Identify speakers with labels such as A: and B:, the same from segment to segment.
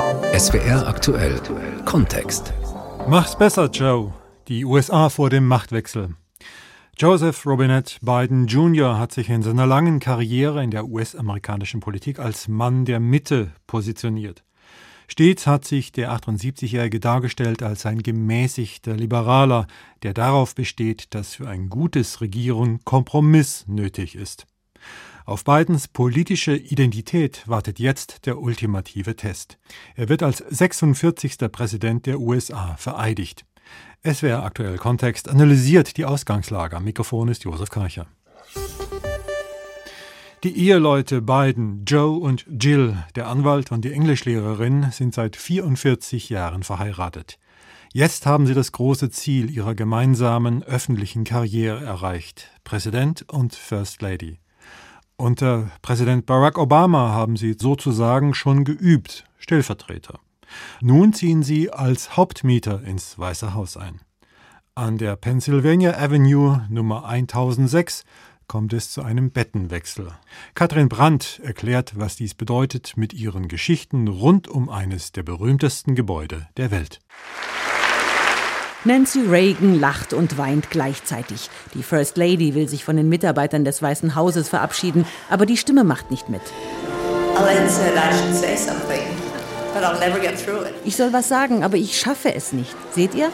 A: SWR aktuell Kontext.
B: Mach's besser, Joe. Die USA vor dem Machtwechsel. Joseph Robinette Biden Jr. hat sich in seiner langen Karriere in der US-amerikanischen Politik als Mann der Mitte positioniert. Stets hat sich der 78-Jährige dargestellt als ein gemäßigter Liberaler, der darauf besteht, dass für ein gutes Regieren Kompromiss nötig ist. Auf Bidens politische Identität wartet jetzt der ultimative Test. Er wird als 46. Präsident der USA vereidigt. SWR Aktuell Kontext analysiert die Ausgangslage. Mikrofon ist Josef Karcher. Die Eheleute Biden, Joe und Jill, der Anwalt und die Englischlehrerin, sind seit 44 Jahren verheiratet. Jetzt haben sie das große Ziel ihrer gemeinsamen öffentlichen Karriere erreicht, Präsident und First Lady. Unter Präsident Barack Obama haben sie sozusagen schon geübt, Stellvertreter. Nun ziehen sie als Hauptmieter ins Weiße Haus ein. An der Pennsylvania Avenue Nummer 1006 kommt es zu einem Bettenwechsel. Katrin Brandt erklärt, was dies bedeutet mit ihren Geschichten rund um eines der berühmtesten Gebäude der Welt.
C: Nancy Reagan lacht und weint gleichzeitig. Die First Lady will sich von den Mitarbeitern des Weißen Hauses verabschieden, aber die Stimme macht nicht mit. Ich soll was sagen, aber ich schaffe es nicht. Seht ihr?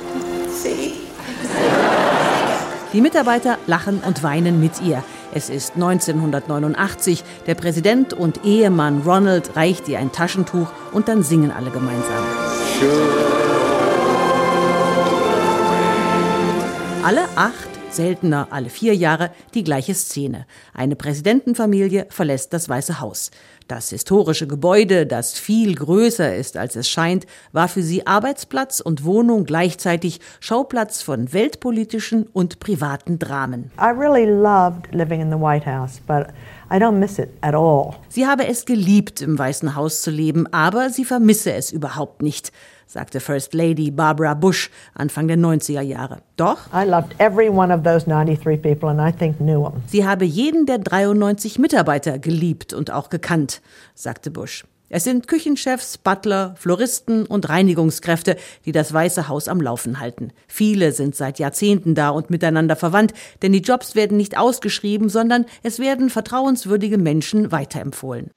C: Die Mitarbeiter lachen und weinen mit ihr. Es ist 1989. Der Präsident und Ehemann Ronald reicht ihr ein Taschentuch und dann singen alle gemeinsam. Alle acht seltener alle vier Jahre die gleiche Szene. Eine Präsidentenfamilie verlässt das Weiße Haus. Das historische Gebäude, das viel größer ist, als es scheint, war für sie Arbeitsplatz und Wohnung gleichzeitig Schauplatz von weltpolitischen und privaten Dramen. I really loved living in the White House, but I don't miss it at all. Sie habe es geliebt, im Weißen Haus zu leben, aber sie vermisse es überhaupt nicht sagte First Lady Barbara Bush Anfang der 90er Jahre. Doch Sie habe jeden der 93 Mitarbeiter geliebt und auch gekannt, sagte Bush. Es sind Küchenchefs, Butler, Floristen und Reinigungskräfte, die das Weiße Haus am Laufen halten. Viele sind seit Jahrzehnten da und miteinander verwandt, denn die Jobs werden nicht ausgeschrieben, sondern es werden vertrauenswürdige Menschen weiterempfohlen.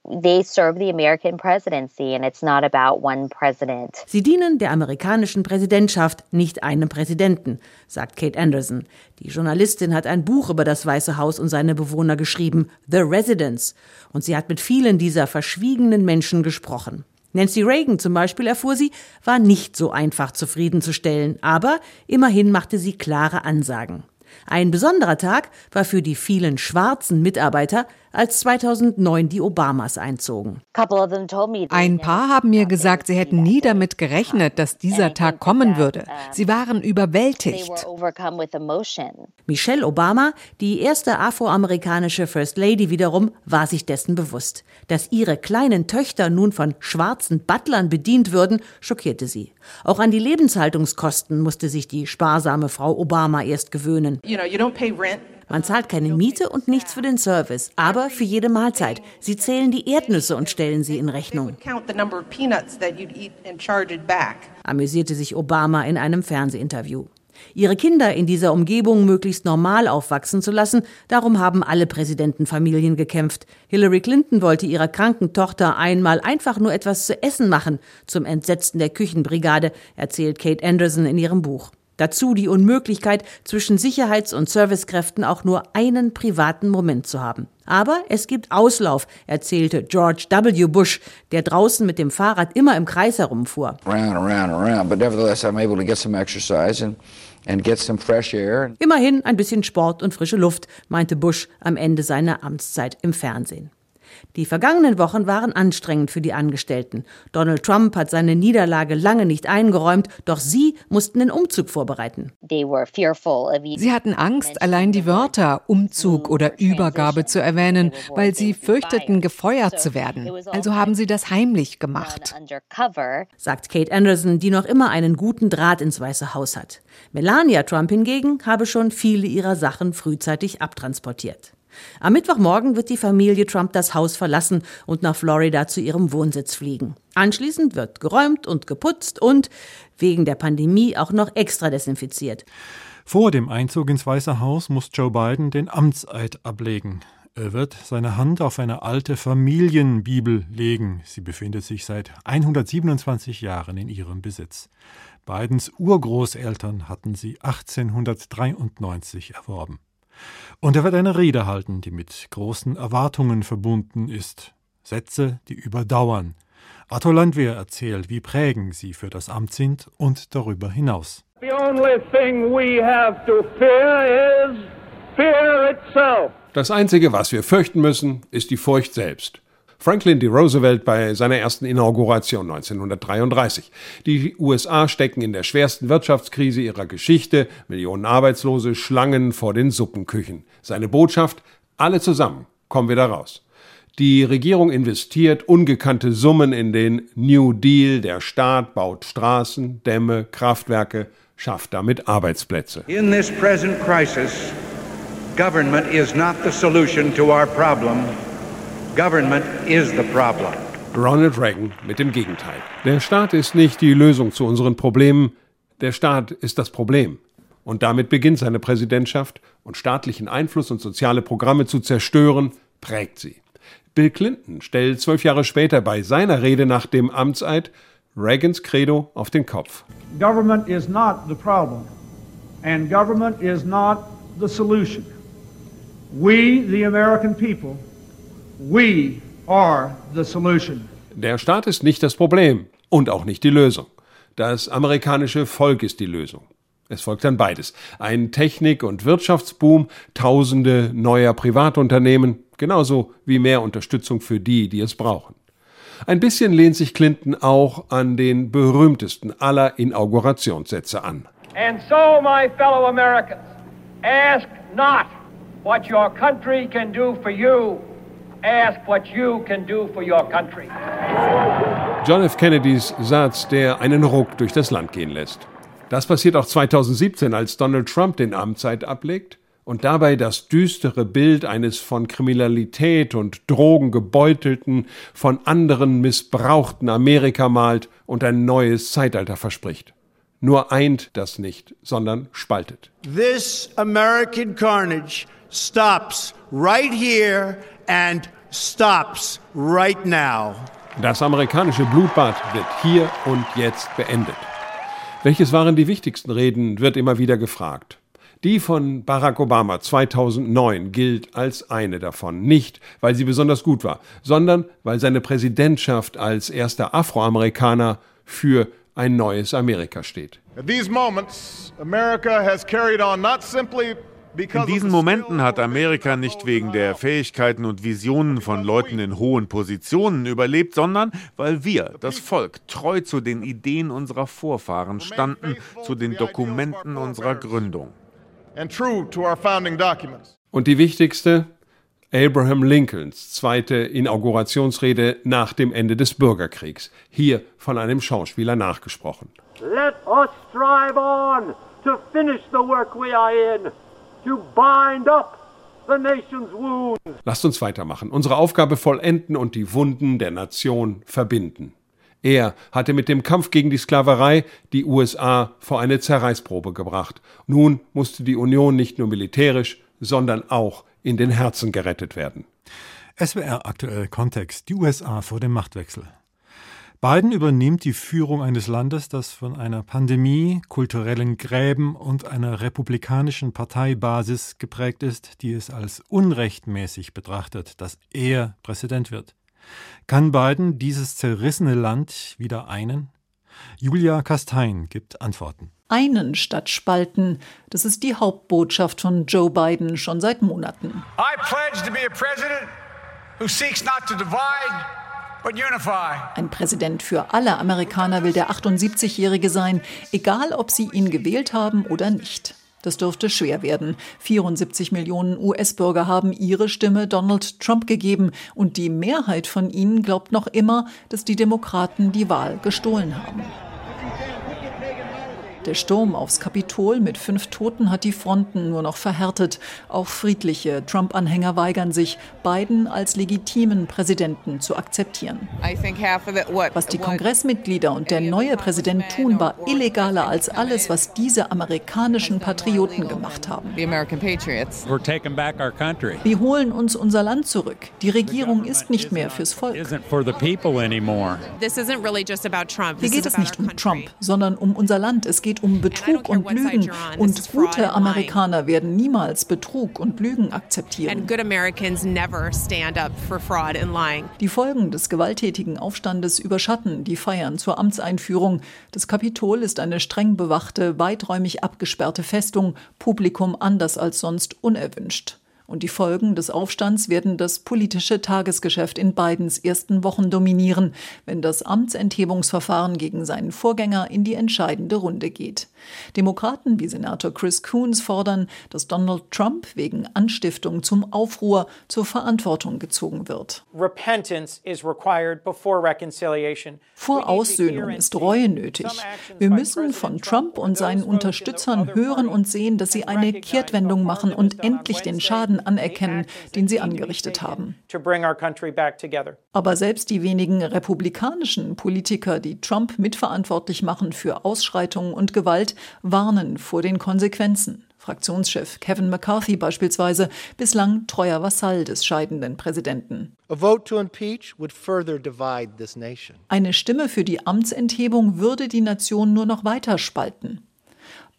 C: Sie dienen der amerikanischen Präsidentschaft, nicht einem Präsidenten, sagt Kate Anderson. Die Journalistin hat ein Buch über das Weiße Haus und seine Bewohner geschrieben, The Residents, und sie hat mit vielen dieser verschwiegenen Menschen gesprochen. Nancy Reagan zum Beispiel, erfuhr sie, war nicht so einfach zufriedenzustellen, aber immerhin machte sie klare Ansagen. Ein besonderer Tag war für die vielen schwarzen Mitarbeiter, als 2009 die Obamas einzogen.
D: Ein paar haben mir gesagt, sie hätten nie damit gerechnet, dass dieser Tag kommen würde. Sie waren überwältigt.
C: Michelle Obama, die erste afroamerikanische First Lady wiederum, war sich dessen bewusst. Dass ihre kleinen Töchter nun von schwarzen Butlern bedient würden, schockierte sie. Auch an die Lebenshaltungskosten musste sich die sparsame Frau Obama erst gewöhnen. You know, you man zahlt keine Miete und nichts für den Service, aber für jede Mahlzeit. Sie zählen die Erdnüsse und stellen sie in Rechnung. Amüsierte sich Obama in einem Fernsehinterview. Ihre Kinder in dieser Umgebung möglichst normal aufwachsen zu lassen, darum haben alle Präsidentenfamilien gekämpft. Hillary Clinton wollte ihrer kranken Tochter einmal einfach nur etwas zu essen machen, zum Entsetzen der Küchenbrigade, erzählt Kate Anderson in ihrem Buch. Dazu die Unmöglichkeit, zwischen Sicherheits- und Servicekräften auch nur einen privaten Moment zu haben. Aber es gibt Auslauf, erzählte George W. Bush, der draußen mit dem Fahrrad immer im Kreis herumfuhr. Immerhin ein bisschen Sport und frische Luft, meinte Bush am Ende seiner Amtszeit im Fernsehen. Die vergangenen Wochen waren anstrengend für die Angestellten. Donald Trump hat seine Niederlage lange nicht eingeräumt, doch sie mussten den Umzug vorbereiten.
D: Sie hatten Angst, allein die Wörter Umzug oder Übergabe zu erwähnen, weil sie fürchteten, gefeuert zu werden. Also haben sie das heimlich gemacht.
C: Sagt Kate Anderson, die noch immer einen guten Draht ins Weiße Haus hat. Melania Trump hingegen habe schon viele ihrer Sachen frühzeitig abtransportiert. Am Mittwochmorgen wird die Familie Trump das Haus verlassen und nach Florida zu ihrem Wohnsitz fliegen. Anschließend wird geräumt und geputzt und wegen der Pandemie auch noch extra desinfiziert.
B: Vor dem Einzug ins Weiße Haus muss Joe Biden den Amtseid ablegen. Er wird seine Hand auf eine alte Familienbibel legen. Sie befindet sich seit 127 Jahren in ihrem Besitz. Bidens Urgroßeltern hatten sie 1893 erworben. Und er wird eine Rede halten, die mit großen Erwartungen verbunden ist. Sätze, die überdauern. Arthur Landwehr erzählt, wie prägend sie für das Amt sind und darüber hinaus. The only thing we have to
E: fear is fear itself. Das Einzige, was wir fürchten müssen, ist die Furcht selbst. Franklin D. Roosevelt bei seiner ersten Inauguration 1933. Die USA stecken in der schwersten Wirtschaftskrise ihrer Geschichte, Millionen Arbeitslose, Schlangen vor den Suppenküchen. Seine Botschaft, alle zusammen kommen wir da raus. Die Regierung investiert ungekannte Summen in den New Deal, der Staat baut Straßen, Dämme, Kraftwerke, schafft damit Arbeitsplätze. In this present crisis, government is not the solution to our problem. Government is the problem. Ronald Reagan mit dem Gegenteil. Der Staat ist nicht die Lösung zu unseren Problemen, der Staat ist das Problem. Und damit beginnt seine Präsidentschaft und staatlichen Einfluss und soziale Programme zu zerstören, prägt sie. Bill Clinton stellt zwölf Jahre später bei seiner Rede nach dem Amtseid Reagans Credo auf den Kopf. Government is not the problem and government is not the solution. We, the American people, We are the solution. Der Staat ist nicht das Problem und auch nicht die Lösung. Das amerikanische Volk ist die Lösung. Es folgt dann beides. Ein Technik- und Wirtschaftsboom, tausende neuer Privatunternehmen, genauso wie mehr Unterstützung für die, die es brauchen. Ein bisschen lehnt sich Clinton auch an den berühmtesten aller Inaugurationssätze an. And so, my fellow Americans, ask not what your country can do for you, Ask what you can do for your country. John F. Kennedys Satz, der einen Ruck durch das Land gehen lässt. Das passiert auch 2017, als Donald Trump den Amtszeit ablegt und dabei das düstere Bild eines von Kriminalität und Drogen gebeutelten, von anderen missbrauchten Amerika malt und ein neues Zeitalter verspricht. Nur eint das nicht, sondern spaltet. This American carnage stops right here and stops right now. Das amerikanische Blutbad wird hier und jetzt beendet. Welches waren die wichtigsten Reden, wird immer wieder gefragt. Die von Barack Obama 2009 gilt als eine davon, nicht weil sie besonders gut war, sondern weil seine Präsidentschaft als erster Afroamerikaner für ein neues Amerika steht. At these moments, America has carried on not simply
F: in diesen Momenten hat Amerika nicht wegen der Fähigkeiten und Visionen von Leuten in hohen Positionen überlebt, sondern weil wir, das Volk, treu zu den Ideen unserer Vorfahren standen, zu den Dokumenten unserer Gründung.
E: Und die wichtigste? Abraham Lincolns zweite Inaugurationsrede nach dem Ende des Bürgerkriegs, hier von einem Schauspieler nachgesprochen. Let us strive on to finish the work we are in to bind up the nation's wounds. Lasst uns weitermachen, unsere Aufgabe vollenden und die Wunden der Nation verbinden. Er hatte mit dem Kampf gegen die Sklaverei die USA vor eine Zerreißprobe gebracht. Nun musste die Union nicht nur militärisch, sondern auch in den Herzen gerettet werden.
B: SWR aktuell Kontext. Die USA vor dem Machtwechsel. Biden übernimmt die Führung eines Landes, das von einer Pandemie, kulturellen Gräben und einer republikanischen Parteibasis geprägt ist, die es als unrechtmäßig betrachtet, dass er Präsident wird. Kann Biden dieses zerrissene Land wieder einen? Julia Kastein gibt Antworten.
G: Einen statt spalten, das ist die Hauptbotschaft von Joe Biden schon seit Monaten. I pledge to be a president who seeks not to divide ein Präsident für alle Amerikaner will der 78-Jährige sein, egal ob sie ihn gewählt haben oder nicht. Das dürfte schwer werden. 74 Millionen US-Bürger haben ihre Stimme Donald Trump gegeben und die Mehrheit von ihnen glaubt noch immer, dass die Demokraten die Wahl gestohlen haben. Der Sturm aufs Kapitol mit fünf Toten hat die Fronten nur noch verhärtet. Auch friedliche Trump-Anhänger weigern sich, Biden als legitimen Präsidenten zu akzeptieren. Was die Kongressmitglieder und der neue Präsident tun, war illegaler als alles, was diese amerikanischen Patrioten gemacht haben. Wir holen uns unser Land zurück. Die Regierung ist nicht mehr fürs Volk. Hier geht es nicht um Trump, sondern um unser Land. Es geht um Betrug und Lügen. Und gute Amerikaner werden niemals Betrug und Lügen akzeptieren. Die Folgen des gewalttätigen Aufstandes überschatten die Feiern zur Amtseinführung. Das Kapitol ist eine streng bewachte, weiträumig abgesperrte Festung, Publikum anders als sonst unerwünscht. Und die Folgen des Aufstands werden das politische Tagesgeschäft in Bidens ersten Wochen dominieren, wenn das Amtsenthebungsverfahren gegen seinen Vorgänger in die entscheidende Runde geht. Demokraten wie Senator Chris Coons fordern, dass Donald Trump wegen Anstiftung zum Aufruhr zur Verantwortung gezogen wird. Vor Aussöhnung ist Reue nötig. Wir müssen von Trump und seinen Unterstützern hören und sehen, dass sie eine Kehrtwendung machen und endlich den Schaden anerkennen, den sie angerichtet haben. Aber selbst die wenigen republikanischen Politiker, die Trump mitverantwortlich machen für Ausschreitungen und Gewalt, warnen vor den Konsequenzen. Fraktionschef Kevin McCarthy beispielsweise, bislang treuer Vasall des scheidenden Präsidenten. Eine Stimme für die Amtsenthebung würde die Nation nur noch weiter spalten.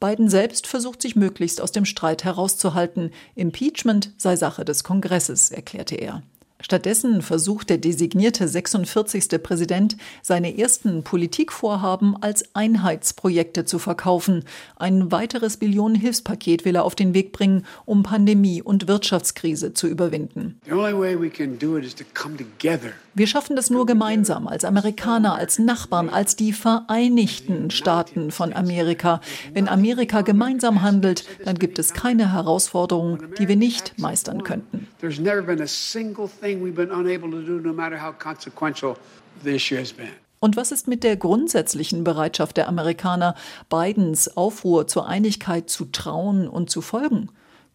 G: Biden selbst versucht sich möglichst aus dem Streit herauszuhalten. Impeachment sei Sache des Kongresses, erklärte er. Stattdessen versucht der designierte 46. Präsident, seine ersten Politikvorhaben als Einheitsprojekte zu verkaufen. Ein weiteres Billionenhilfspaket will er auf den Weg bringen, um Pandemie und Wirtschaftskrise zu überwinden. Wir schaffen das nur gemeinsam, als Amerikaner, als Nachbarn, als die Vereinigten Staaten von Amerika. Wenn Amerika gemeinsam handelt, dann gibt es keine Herausforderung, die wir nicht meistern könnten. There's never been a single thing we've been unable to do, no matter how consequential the issue has been. Und was ist mit der grundsätzlichen Bereitschaft der Amerikaner, Bidens Aufruhr zur Einigkeit zu trauen und zu folgen?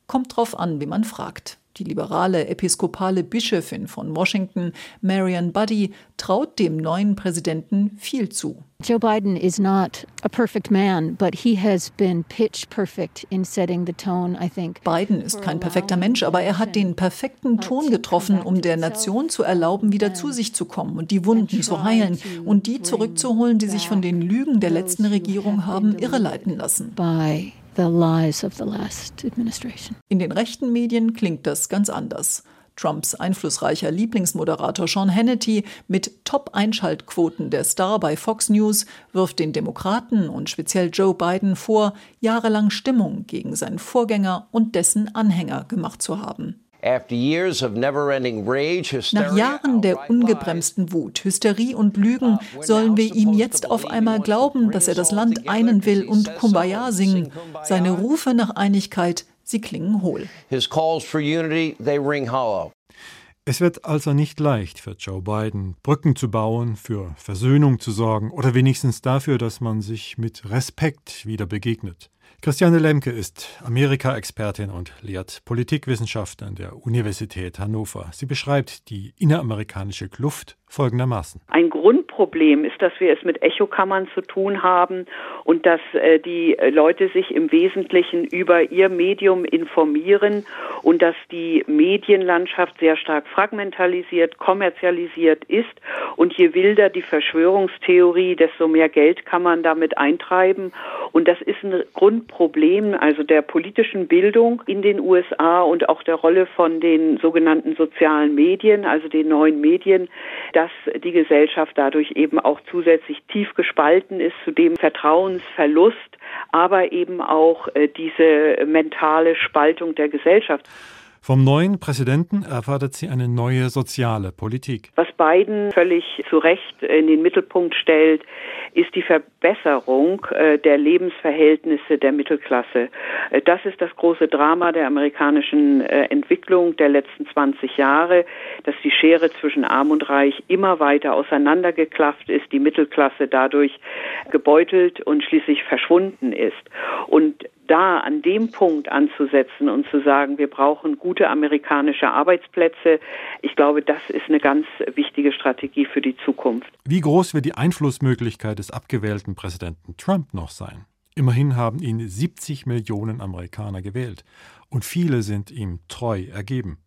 G: Kommt drauf an, wie man fragt. Die liberale episkopale Bischöfin von Washington, Marian Buddy, traut dem neuen Präsidenten viel zu. Joe Biden is not a perfect man, but he has been pitch perfect in setting the tone, I think. Biden ist kein perfekter Mensch, aber er hat den perfekten Ton getroffen, um der Nation zu erlauben, wieder zu sich zu kommen und die Wunden zu heilen und die zurückzuholen, die sich von den Lügen der letzten Regierung haben irreleiten lassen. By in den rechten Medien klingt das ganz anders. Trumps einflussreicher Lieblingsmoderator Sean Hannity mit Top-Einschaltquoten der Star bei Fox News wirft den Demokraten und speziell Joe Biden vor, jahrelang Stimmung gegen seinen Vorgänger und dessen Anhänger gemacht zu haben. Nach Jahren der ungebremsten Wut, Hysterie und Lügen sollen wir ihm jetzt auf einmal glauben, dass er das Land einen will und Kumbaya singen. Seine Rufe nach Einigkeit, sie klingen hohl.
B: Es wird also nicht leicht für Joe Biden, Brücken zu bauen, für Versöhnung zu sorgen oder wenigstens dafür, dass man sich mit Respekt wieder begegnet. Christiane Lemke ist Amerika-Expertin und lehrt Politikwissenschaft an der Universität Hannover. Sie beschreibt die inneramerikanische Kluft folgendermaßen.
H: Ein Grundproblem ist, dass wir es mit Echokammern zu tun haben und dass äh, die Leute sich im Wesentlichen über ihr Medium informieren und dass die Medienlandschaft sehr stark fragmentalisiert, kommerzialisiert ist. Und je wilder die Verschwörungstheorie, desto mehr Geld kann man damit eintreiben. Und das ist ein Grundproblem also der politischen Bildung in den USA und auch der Rolle von den sogenannten sozialen Medien, also den neuen Medien, dass die Gesellschaft dadurch eben auch zusätzlich tief gespalten ist, zu dem Vertrauensverlust, aber eben auch äh, diese mentale Spaltung der Gesellschaft.
B: Vom neuen Präsidenten erwartet sie eine neue soziale Politik.
H: Was Biden völlig zu Recht in den Mittelpunkt stellt, ist die Verbesserung äh, der Lebensverhältnisse der Mittelklasse. Äh, das ist das große Drama der amerikanischen äh, Entwicklung der letzten 20 Jahre, dass die Schere zwischen Arm und Reich immer weiter auseinandergeklafft ist, die Mittelklasse dadurch gebeutelt und schließlich verschwunden ist. Und da an dem Punkt anzusetzen und zu sagen, wir brauchen gute amerikanische Arbeitsplätze, ich glaube, das ist eine ganz wichtige Strategie für die Zukunft.
B: Wie groß wird die Einflussmöglichkeit des abgewählten Präsidenten Trump noch sein? Immerhin haben ihn 70 Millionen Amerikaner gewählt und viele sind ihm treu ergeben.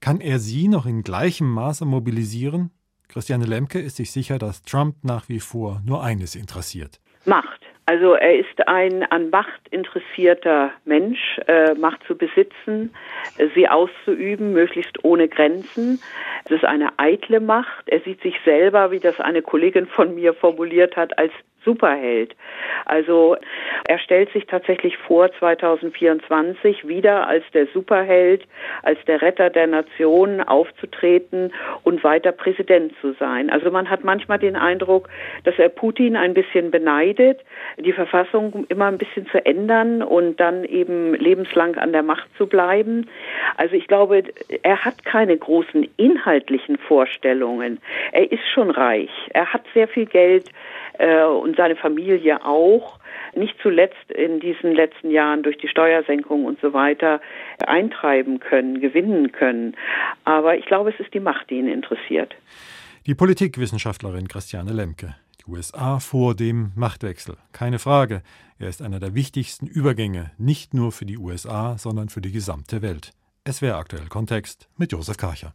B: Kann er sie noch in gleichem Maße mobilisieren? Christiane Lemke ist sich sicher, dass Trump nach wie vor nur eines interessiert.
H: Macht. Also er ist ein an Macht interessierter Mensch, äh, Macht zu besitzen, äh, sie auszuüben, möglichst ohne Grenzen. Es ist eine eitle Macht. Er sieht sich selber, wie das eine Kollegin von mir formuliert hat, als Superheld. Also er stellt sich tatsächlich vor, 2024 wieder als der Superheld, als der Retter der Nation aufzutreten und weiter Präsident zu sein. Also man hat manchmal den Eindruck, dass er Putin ein bisschen beneidet, die Verfassung immer ein bisschen zu ändern und dann eben lebenslang an der Macht zu bleiben. Also ich glaube, er hat keine großen inhaltlichen Vorstellungen. Er ist schon reich. Er hat sehr viel Geld äh, und seine Familie auch, nicht zuletzt in diesen letzten Jahren durch die Steuersenkung und so weiter eintreiben können, gewinnen können. Aber ich glaube, es ist die Macht, die ihn interessiert.
B: Die Politikwissenschaftlerin Christiane Lemke. Die USA vor dem Machtwechsel. Keine Frage. Er ist einer der wichtigsten Übergänge, nicht nur für die USA, sondern für die gesamte Welt. Es wäre aktuell Kontext mit Josef Karcher.